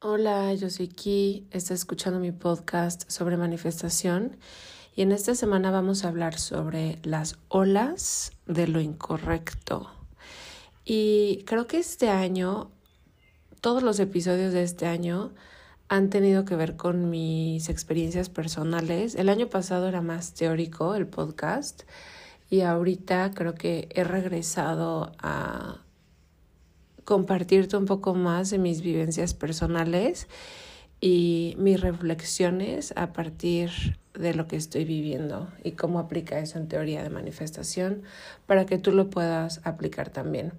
Hola, yo soy Ki, estás escuchando mi podcast sobre manifestación y en esta semana vamos a hablar sobre las olas de lo incorrecto. Y creo que este año, todos los episodios de este año han tenido que ver con mis experiencias personales. El año pasado era más teórico el podcast y ahorita creo que he regresado a compartirte un poco más de mis vivencias personales y mis reflexiones a partir de lo que estoy viviendo y cómo aplica eso en teoría de manifestación para que tú lo puedas aplicar también.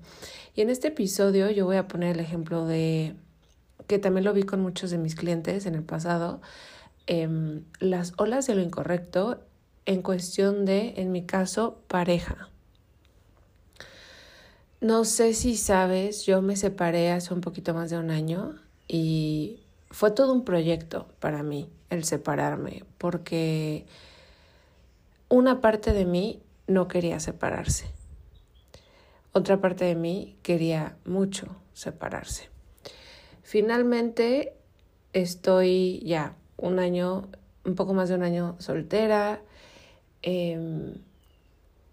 Y en este episodio yo voy a poner el ejemplo de que también lo vi con muchos de mis clientes en el pasado, em, las olas de lo incorrecto en cuestión de, en mi caso, pareja. No sé si sabes, yo me separé hace un poquito más de un año y fue todo un proyecto para mí el separarme, porque una parte de mí no quería separarse. Otra parte de mí quería mucho separarse. Finalmente estoy ya un año, un poco más de un año soltera. Eh,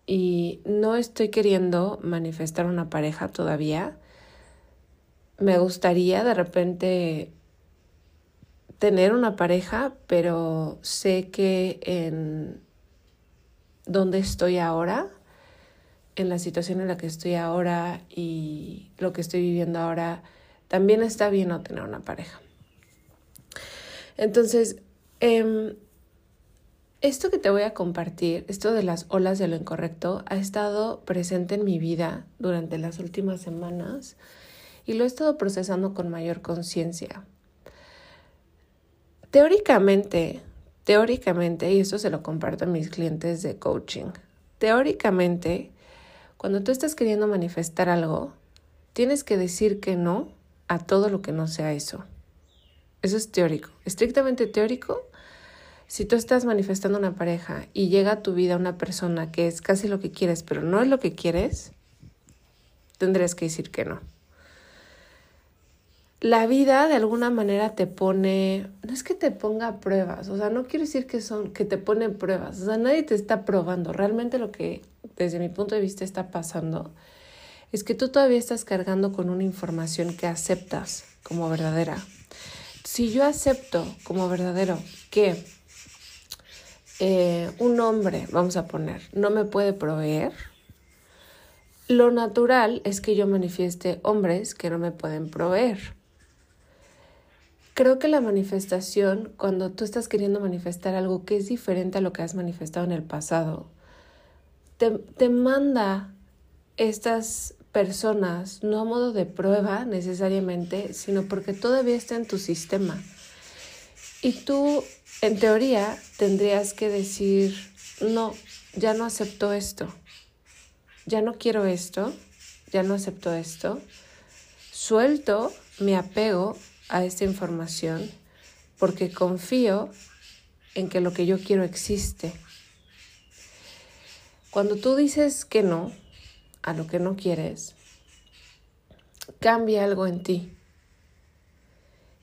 y no estoy queriendo manifestar una pareja todavía. Me gustaría de repente tener una pareja, pero sé que en donde estoy ahora, en la situación en la que estoy ahora y lo que estoy viviendo ahora, también está bien no tener una pareja. Entonces, eh, esto que te voy a compartir, esto de las olas de lo incorrecto, ha estado presente en mi vida durante las últimas semanas y lo he estado procesando con mayor conciencia. Teóricamente, teóricamente, y esto se lo comparto a mis clientes de coaching, teóricamente, cuando tú estás queriendo manifestar algo, tienes que decir que no a todo lo que no sea eso. Eso es teórico, estrictamente teórico si tú estás manifestando una pareja y llega a tu vida una persona que es casi lo que quieres, pero no es lo que quieres, tendrías que decir que no. La vida de alguna manera te pone, no es que te ponga pruebas, o sea, no quiero decir que son que te ponen pruebas, o sea, nadie te está probando. Realmente lo que desde mi punto de vista está pasando es que tú todavía estás cargando con una información que aceptas como verdadera. Si yo acepto como verdadero que eh, un hombre, vamos a poner, no me puede proveer, lo natural es que yo manifieste hombres que no me pueden proveer. Creo que la manifestación, cuando tú estás queriendo manifestar algo que es diferente a lo que has manifestado en el pasado, te, te manda estas personas, no a modo de prueba necesariamente, sino porque todavía está en tu sistema. Y tú, en teoría, tendrías que decir, no, ya no acepto esto, ya no quiero esto, ya no acepto esto, suelto mi apego a esta información porque confío en que lo que yo quiero existe. Cuando tú dices que no a lo que no quieres, cambia algo en ti.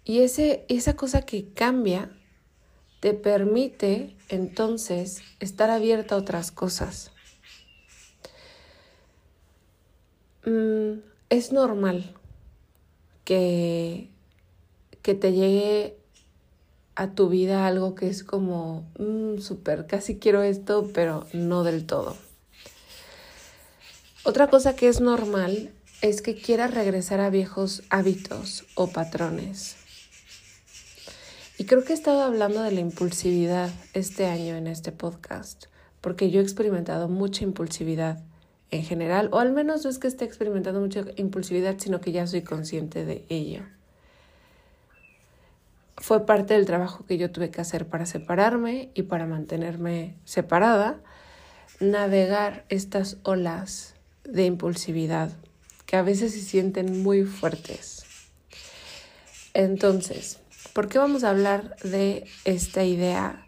Y ese, esa cosa que cambia te permite entonces estar abierta a otras cosas. Mm, es normal que que te llegue a tu vida algo que es como, mm, súper, casi quiero esto, pero no del todo. Otra cosa que es normal es que quieras regresar a viejos hábitos o patrones. Y creo que he estado hablando de la impulsividad este año en este podcast, porque yo he experimentado mucha impulsividad en general, o al menos no es que esté experimentando mucha impulsividad, sino que ya soy consciente de ello fue parte del trabajo que yo tuve que hacer para separarme y para mantenerme separada, navegar estas olas de impulsividad que a veces se sienten muy fuertes. Entonces, ¿por qué vamos a hablar de esta idea?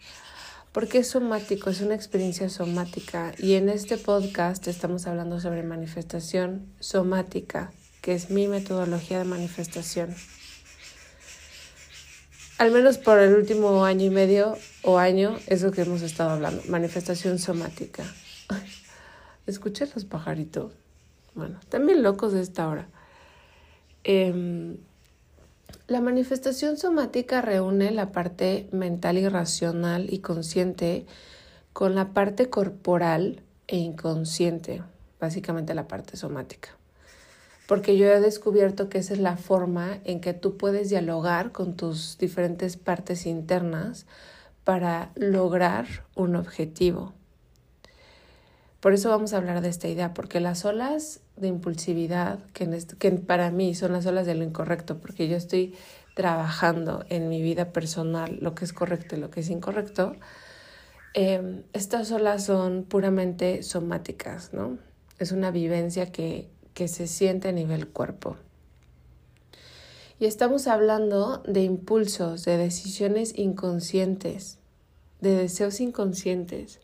Porque es somático, es una experiencia somática y en este podcast estamos hablando sobre manifestación somática, que es mi metodología de manifestación al menos por el último año y medio o año, es lo que hemos estado hablando, manifestación somática. escuché los pajaritos. Bueno, también locos de esta hora. Em, la manifestación somática reúne la parte mental y racional y consciente con la parte corporal e inconsciente, básicamente la parte somática porque yo he descubierto que esa es la forma en que tú puedes dialogar con tus diferentes partes internas para lograr un objetivo. Por eso vamos a hablar de esta idea, porque las olas de impulsividad, que, que para mí son las olas de lo incorrecto, porque yo estoy trabajando en mi vida personal lo que es correcto y lo que es incorrecto, eh, estas olas son puramente somáticas, ¿no? Es una vivencia que que se siente a nivel cuerpo. Y estamos hablando de impulsos, de decisiones inconscientes, de deseos inconscientes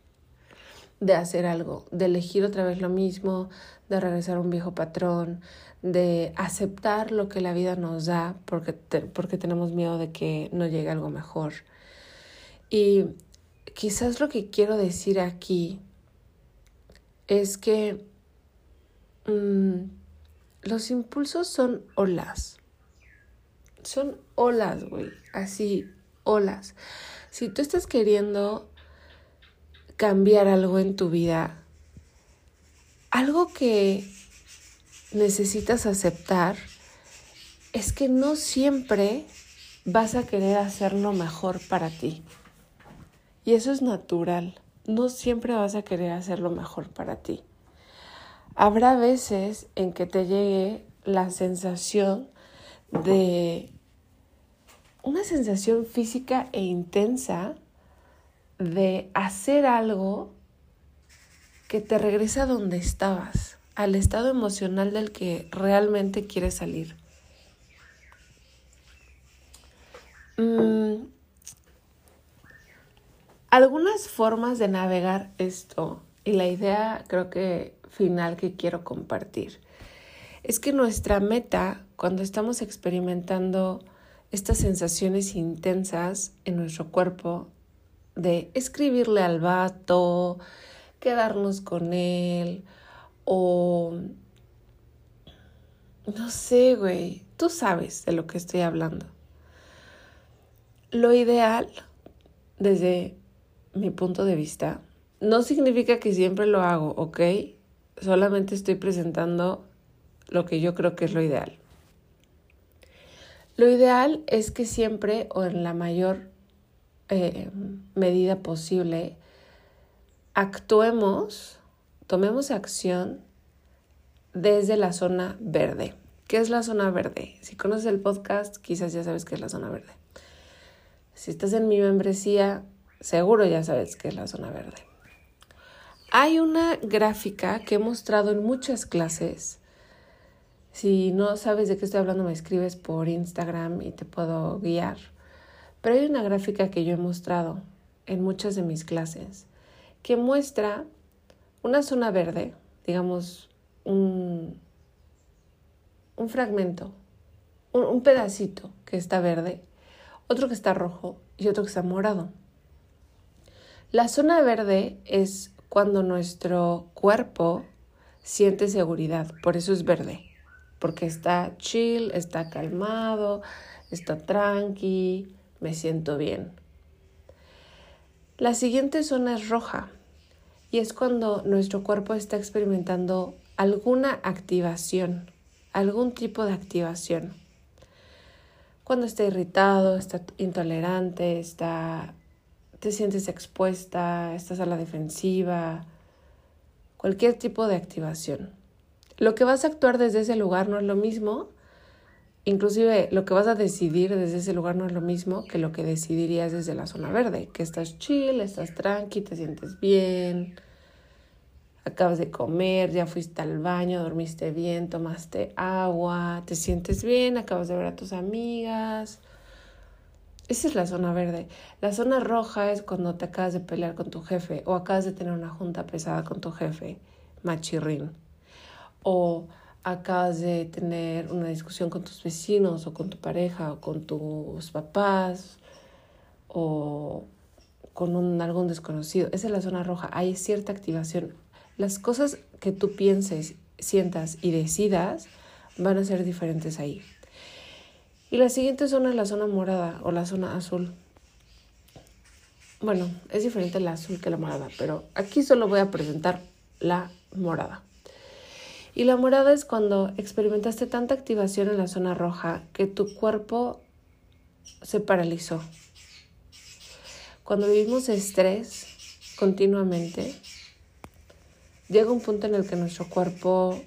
de hacer algo, de elegir otra vez lo mismo, de regresar a un viejo patrón, de aceptar lo que la vida nos da porque, porque tenemos miedo de que no llegue algo mejor. Y quizás lo que quiero decir aquí es que Mm, los impulsos son olas. Son olas, güey. Así, olas. Si tú estás queriendo cambiar algo en tu vida, algo que necesitas aceptar es que no siempre vas a querer hacerlo mejor para ti. Y eso es natural. No siempre vas a querer hacerlo mejor para ti. Habrá veces en que te llegue la sensación de una sensación física e intensa de hacer algo que te regresa a donde estabas, al estado emocional del que realmente quieres salir. Mm, algunas formas de navegar esto, y la idea creo que final que quiero compartir. Es que nuestra meta cuando estamos experimentando estas sensaciones intensas en nuestro cuerpo de escribirle al vato, quedarnos con él o no sé, güey, tú sabes de lo que estoy hablando. Lo ideal, desde mi punto de vista, no significa que siempre lo hago, ¿ok? solamente estoy presentando lo que yo creo que es lo ideal. Lo ideal es que siempre o en la mayor eh, medida posible actuemos, tomemos acción desde la zona verde. ¿Qué es la zona verde? Si conoces el podcast, quizás ya sabes qué es la zona verde. Si estás en mi membresía, seguro ya sabes qué es la zona verde. Hay una gráfica que he mostrado en muchas clases. Si no sabes de qué estoy hablando, me escribes por Instagram y te puedo guiar. Pero hay una gráfica que yo he mostrado en muchas de mis clases que muestra una zona verde, digamos un, un fragmento, un, un pedacito que está verde, otro que está rojo y otro que está morado. La zona verde es cuando nuestro cuerpo siente seguridad, por eso es verde, porque está chill, está calmado, está tranqui, me siento bien. La siguiente zona es roja y es cuando nuestro cuerpo está experimentando alguna activación, algún tipo de activación. Cuando está irritado, está intolerante, está te sientes expuesta, estás a la defensiva, cualquier tipo de activación. Lo que vas a actuar desde ese lugar no es lo mismo Inclusive lo que vas a decidir desde ese lugar no es lo mismo que lo que decidirías desde la zona verde, que estás chill, estás tranqui, te sientes bien, acabas de comer, ya fuiste al baño, dormiste bien, tomaste agua, te sientes bien, acabas de ver a tus amigas. Esa es la zona verde. La zona roja es cuando te acabas de pelear con tu jefe o acabas de tener una junta pesada con tu jefe, machirrín. O acabas de tener una discusión con tus vecinos o con tu pareja o con tus papás o con un, algún desconocido. Esa es la zona roja. Hay cierta activación. Las cosas que tú pienses, sientas y decidas van a ser diferentes ahí. Y la siguiente zona es la zona morada o la zona azul. Bueno, es diferente la azul que la morada, pero aquí solo voy a presentar la morada. Y la morada es cuando experimentaste tanta activación en la zona roja que tu cuerpo se paralizó. Cuando vivimos estrés continuamente, llega un punto en el que nuestro cuerpo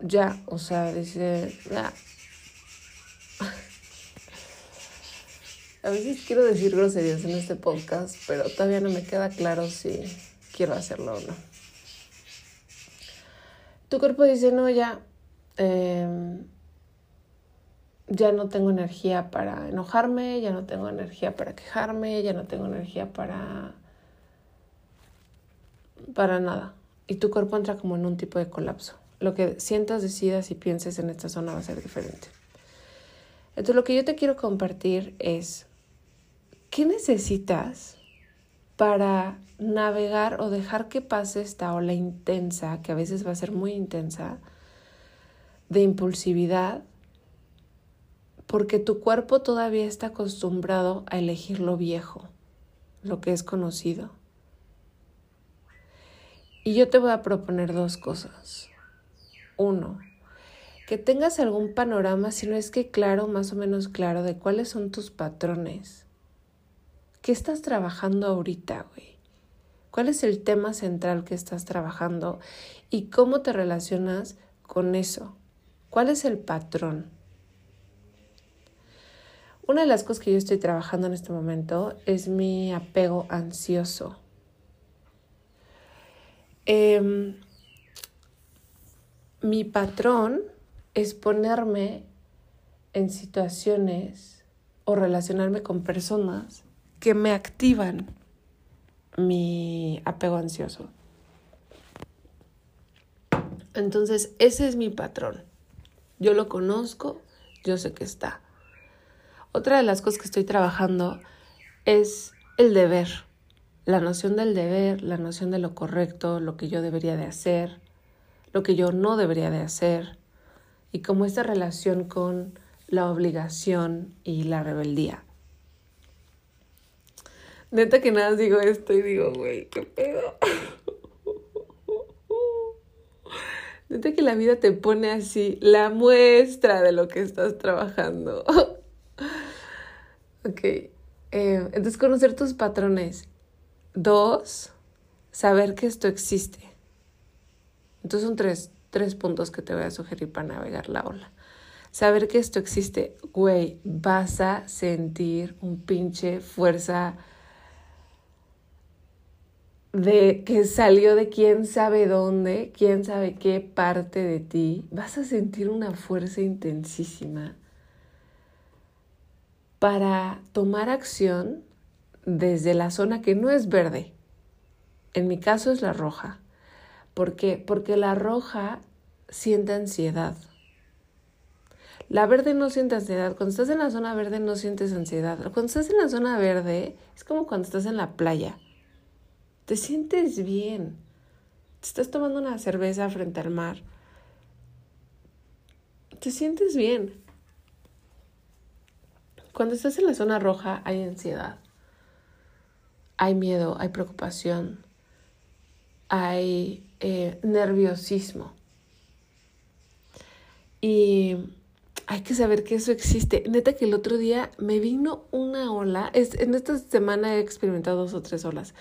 ya, o sea, dice, ya. A veces quiero decir groserías en este podcast, pero todavía no me queda claro si quiero hacerlo o no tu cuerpo dice, no, ya, em, ya no tengo energía para enojarme, ya no tengo energía para quejarme, ya no tengo energía para, para nada. Y tu cuerpo entra como en un tipo de colapso. Lo que sientas, decidas y pienses en esta zona va a ser diferente. Entonces lo que yo te quiero compartir es, ¿qué necesitas para navegar o dejar que pase esta ola intensa, que a veces va a ser muy intensa, de impulsividad, porque tu cuerpo todavía está acostumbrado a elegir lo viejo, lo que es conocido. Y yo te voy a proponer dos cosas. Uno, que tengas algún panorama, si no es que claro, más o menos claro, de cuáles son tus patrones ¿Qué estás trabajando ahorita, güey? ¿Cuál es el tema central que estás trabajando y cómo te relacionas con eso? ¿Cuál es el patrón? Una de las cosas que yo estoy trabajando en este momento es mi apego ansioso. Em, mi patrón es ponerme en situaciones o relacionarme con personas que me activan mi apego ansioso. Entonces, ese es mi patrón. Yo lo conozco, yo sé que está. Otra de las cosas que estoy trabajando es el deber, la noción del deber, la noción de lo correcto, lo que yo debería de hacer, lo que yo no debería de hacer, y cómo esta relación con la obligación y la rebeldía. Neta que nada digo esto y digo, güey, qué pedo. Neta que la vida te pone así, la muestra de lo que estás trabajando. ok. Eh, entonces, conocer tus patrones. Dos, saber que esto existe. Entonces son tres, tres puntos que te voy a sugerir para navegar la ola. Saber que esto existe, güey, vas a sentir un pinche fuerza de que salió de quién sabe dónde, quién sabe qué parte de ti, vas a sentir una fuerza intensísima para tomar acción desde la zona que no es verde. En mi caso es la roja. ¿Por qué? Porque la roja siente ansiedad. La verde no siente ansiedad. Cuando estás en la zona verde no sientes ansiedad. Cuando estás en la zona verde es como cuando estás en la playa te sientes bien. Te estás tomando una cerveza frente al mar. Te sientes bien. Cuando estás en la zona roja hay ansiedad, hay miedo, hay preocupación, hay eh, nerviosismo. Y hay que saber que eso existe. Neta que el otro día me vino una ola. Es, en esta semana he experimentado dos o tres olas.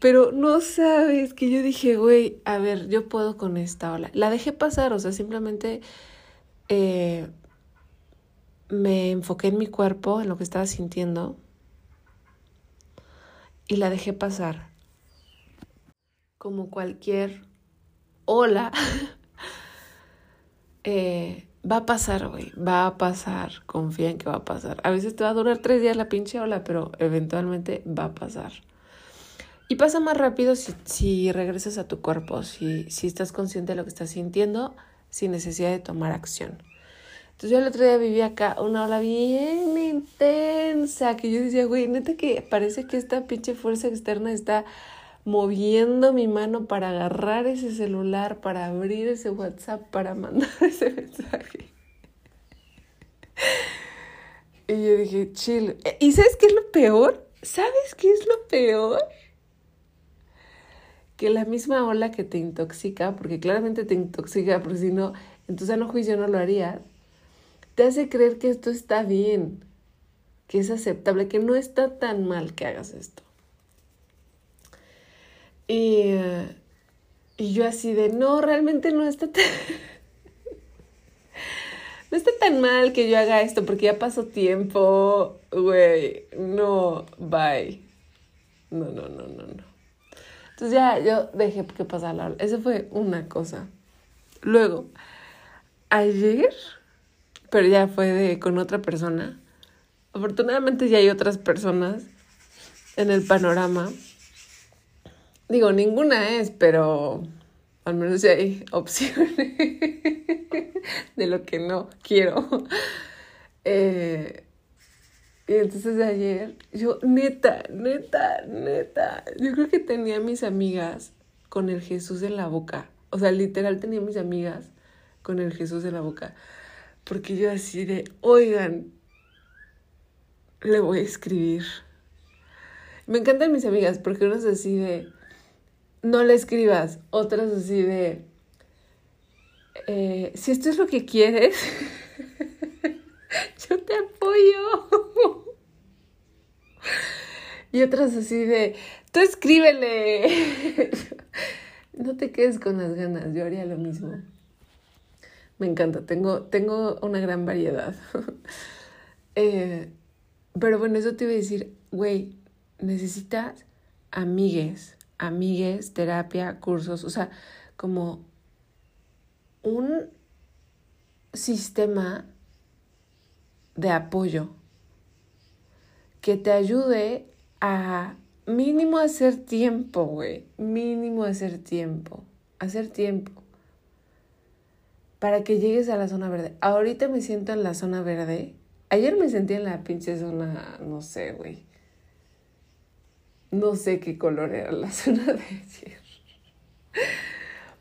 Pero no sabes que yo dije, güey, a ver, yo puedo con esta ola. La dejé pasar, o sea, simplemente eh, me enfoqué en mi cuerpo, en lo que estaba sintiendo, y la dejé pasar. Como cualquier ola, eh, va a pasar, güey, va a pasar, confía en que va a pasar. A veces te va a durar tres días la pinche ola, pero eventualmente va a pasar. Y pasa más rápido si, si regresas a tu cuerpo, si, si estás consciente de lo que estás sintiendo, sin necesidad de tomar acción. Entonces yo el otro día viví acá una ola bien intensa, que yo decía, güey, neta que parece que esta pinche fuerza externa está moviendo mi mano para agarrar ese celular, para abrir ese WhatsApp, para mandar ese mensaje. Y yo dije, chill. ¿Y sabes qué es lo peor? ¿Sabes qué es lo peor? Que la misma ola que te intoxica, porque claramente te intoxica, porque si no, en tu sano juicio no lo harías, te hace creer que esto está bien, que es aceptable, que no está tan mal que hagas esto. Y, y yo así de, no, realmente no está tan... no está tan mal que yo haga esto porque ya pasó tiempo, güey, no, bye. No, no, no, no, no. Entonces ya yo dejé que pasara. Esa fue una cosa. Luego, ayer, pero ya fue de, con otra persona. Afortunadamente ya hay otras personas en el panorama. Digo, ninguna es, pero al menos ya hay opciones de lo que no quiero. Eh, y entonces ayer, yo, neta, neta, neta, yo creo que tenía mis amigas con el Jesús en la boca. O sea, literal tenía mis amigas con el Jesús en la boca. Porque yo así de, oigan, le voy a escribir. Me encantan mis amigas porque unas así de, no le escribas. Otras así de, eh, si esto es lo que quieres. yo te apoyo. Y otras así de, tú escríbele. no te quedes con las ganas, yo haría lo mismo. Me encanta, tengo, tengo una gran variedad. Eh, pero bueno, eso te iba a decir, güey, necesitas amigues, amigues, terapia, cursos, o sea, como un sistema de apoyo que te ayude a mínimo hacer tiempo, güey. Mínimo hacer tiempo. Hacer tiempo. Para que llegues a la zona verde. Ahorita me siento en la zona verde. Ayer me sentí en la pinche zona, no sé, güey. No sé qué color era la zona de ayer.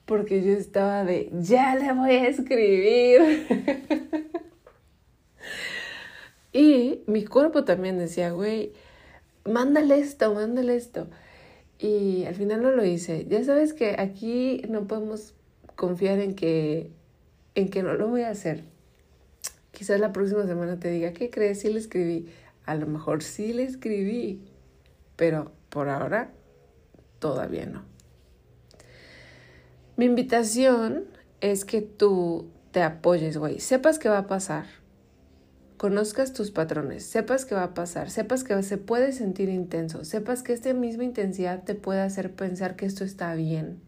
Porque yo estaba de, ya le voy a escribir. Y mi cuerpo también decía, güey, mándale esto, mándale esto. Y al final no lo hice. Ya sabes que aquí no podemos confiar en que, en que no lo voy a hacer. Quizás la próxima semana te diga, ¿qué crees? Sí le escribí. A lo mejor sí le escribí, pero por ahora todavía no. Mi invitación es que tú te apoyes, güey. Sepas que va a pasar. Conozcas tus patrones, sepas que va a pasar, sepas que se puede sentir intenso, sepas que esta misma intensidad te puede hacer pensar que esto está bien,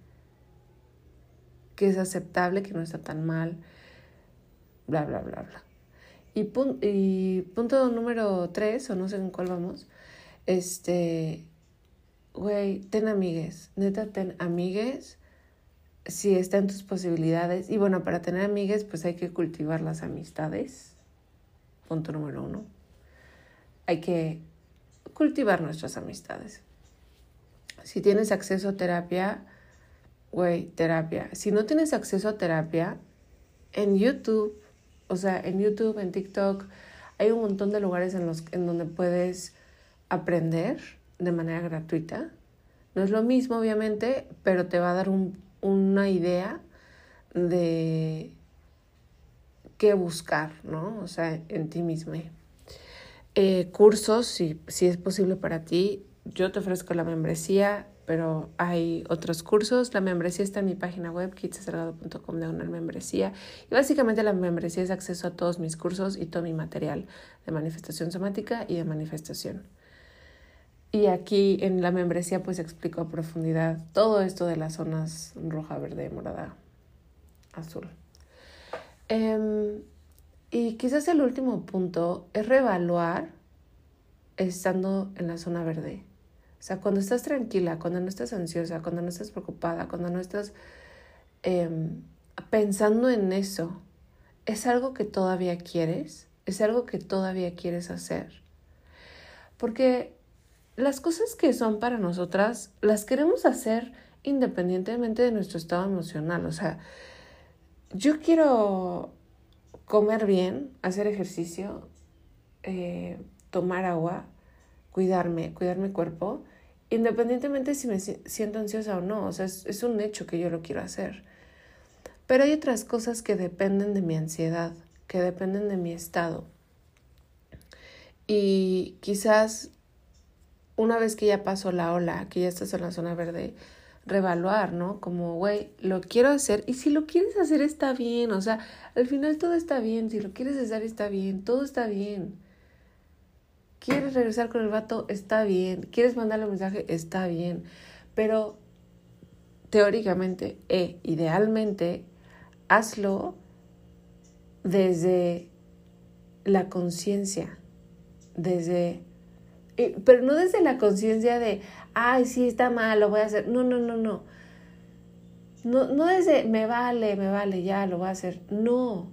que es aceptable, que no está tan mal, bla, bla, bla, bla. Y, y punto número tres, o no sé en cuál vamos, este, güey, ten amigues, neta, ten amigues si está en tus posibilidades. Y bueno, para tener amigues, pues hay que cultivar las amistades. Punto número uno. Hay que cultivar nuestras amistades. Si tienes acceso a terapia, güey, terapia. Si no tienes acceso a terapia, en YouTube, o sea, en YouTube, en TikTok, hay un montón de lugares en, los, en donde puedes aprender de manera gratuita. No es lo mismo, obviamente, pero te va a dar un, una idea de qué buscar, ¿no? O sea, en ti mismo. Eh, cursos, si, si es posible para ti, yo te ofrezco la membresía, pero hay otros cursos. La membresía está en mi página web, kitsasalgado.com de una membresía. Y básicamente la membresía es acceso a todos mis cursos y todo mi material de manifestación somática y de manifestación. Y aquí en la membresía pues explico a profundidad todo esto de las zonas roja, verde, morada, azul. Em, y quizás el último punto es reevaluar estando en la zona verde. O sea, cuando estás tranquila, cuando no estás ansiosa, cuando no estás preocupada, cuando no estás em, pensando en eso, ¿es algo que todavía quieres? ¿Es algo que todavía quieres hacer? Porque las cosas que son para nosotras las queremos hacer independientemente de nuestro estado emocional. O sea, yo quiero comer bien, hacer ejercicio, eh, tomar agua, cuidarme, cuidar mi cuerpo, independientemente si me siento ansiosa o no. O sea, es, es un hecho que yo lo quiero hacer. Pero hay otras cosas que dependen de mi ansiedad, que dependen de mi estado. Y quizás una vez que ya pasó la ola, que ya estás en la zona verde, revaluar, ¿no? Como, güey, lo quiero hacer y si lo quieres hacer está bien, o sea, al final todo está bien, si lo quieres hacer está bien, todo está bien. ¿Quieres regresar con el vato? Está bien. ¿Quieres mandarle un mensaje? Está bien. Pero teóricamente e idealmente, hazlo desde la conciencia, desde pero no desde la conciencia de, ay, sí, está mal, lo voy a hacer. No, no, no, no. No, no desde, me vale, me vale, ya, lo voy a hacer. No,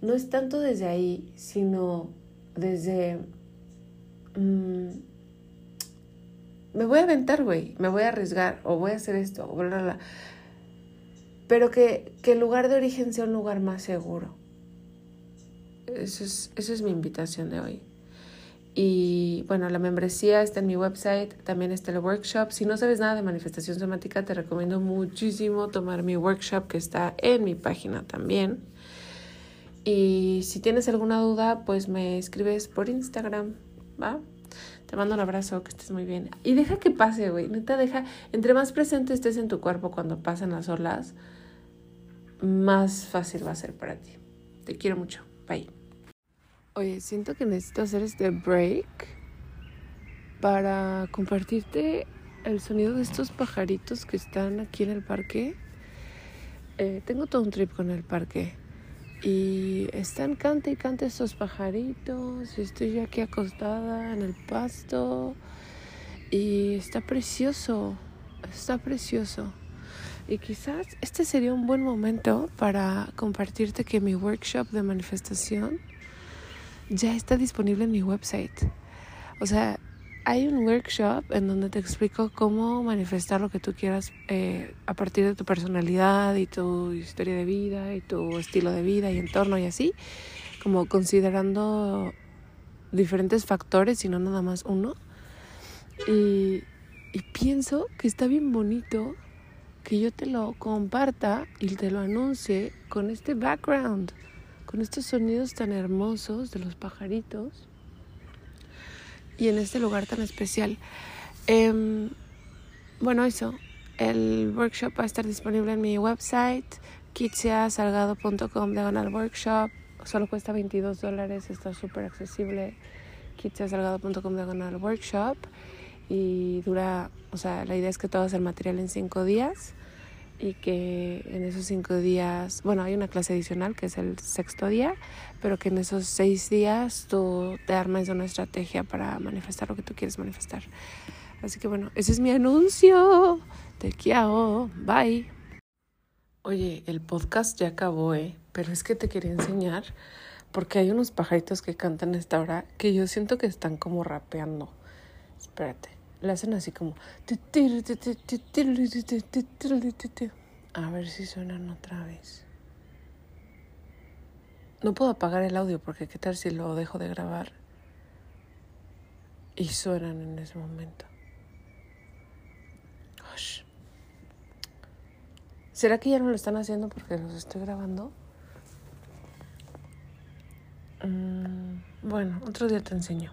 no es tanto desde ahí, sino desde, mm, me voy a aventar, güey, me voy a arriesgar, o voy a hacer esto, o bla, bla, Pero que, que el lugar de origen sea un lugar más seguro. Eso es, eso es mi invitación de hoy. Y bueno, la membresía está en mi website, también está el workshop. Si no sabes nada de manifestación somática, te recomiendo muchísimo tomar mi workshop que está en mi página también. Y si tienes alguna duda, pues me escribes por Instagram, ¿va? Te mando un abrazo, que estés muy bien. Y deja que pase, güey. Neta, deja. Entre más presente estés en tu cuerpo cuando pasan las olas, más fácil va a ser para ti. Te quiero mucho. Bye. Oye, siento que necesito hacer este break para compartirte el sonido de estos pajaritos que están aquí en el parque. Eh, tengo todo un trip con el parque y están cante y cante estos pajaritos. Estoy yo aquí acostada en el pasto y está precioso, está precioso. Y quizás este sería un buen momento para compartirte que mi workshop de manifestación ya está disponible en mi website. O sea, hay un workshop en donde te explico cómo manifestar lo que tú quieras eh, a partir de tu personalidad y tu historia de vida y tu estilo de vida y entorno y así, como considerando diferentes factores y no nada más uno. Y, y pienso que está bien bonito que yo te lo comparta y te lo anuncie con este background, con estos sonidos tan hermosos de los pajaritos y en este lugar tan especial. Em, bueno, eso. El workshop va a estar disponible en mi website, kitsiasalgado.com diagonal workshop. Solo cuesta 22 dólares, está súper accesible. kitsiasalgado.com diagonal workshop. Y dura, o sea, la idea es que todo hagas el material en 5 días y que en esos cinco días, bueno, hay una clase adicional que es el sexto día, pero que en esos seis días tú te armas una estrategia para manifestar lo que tú quieres manifestar. Así que bueno, ese es mi anuncio. Te quiero. Bye. Oye, el podcast ya acabó, ¿eh? Pero es que te quería enseñar porque hay unos pajaritos que cantan a esta hora que yo siento que están como rapeando. Espérate. Le hacen así como... A ver si suenan otra vez. No puedo apagar el audio porque qué tal si lo dejo de grabar y suenan en ese momento. ¿Será que ya no lo están haciendo porque los estoy grabando? Mm, bueno, otro día te enseño.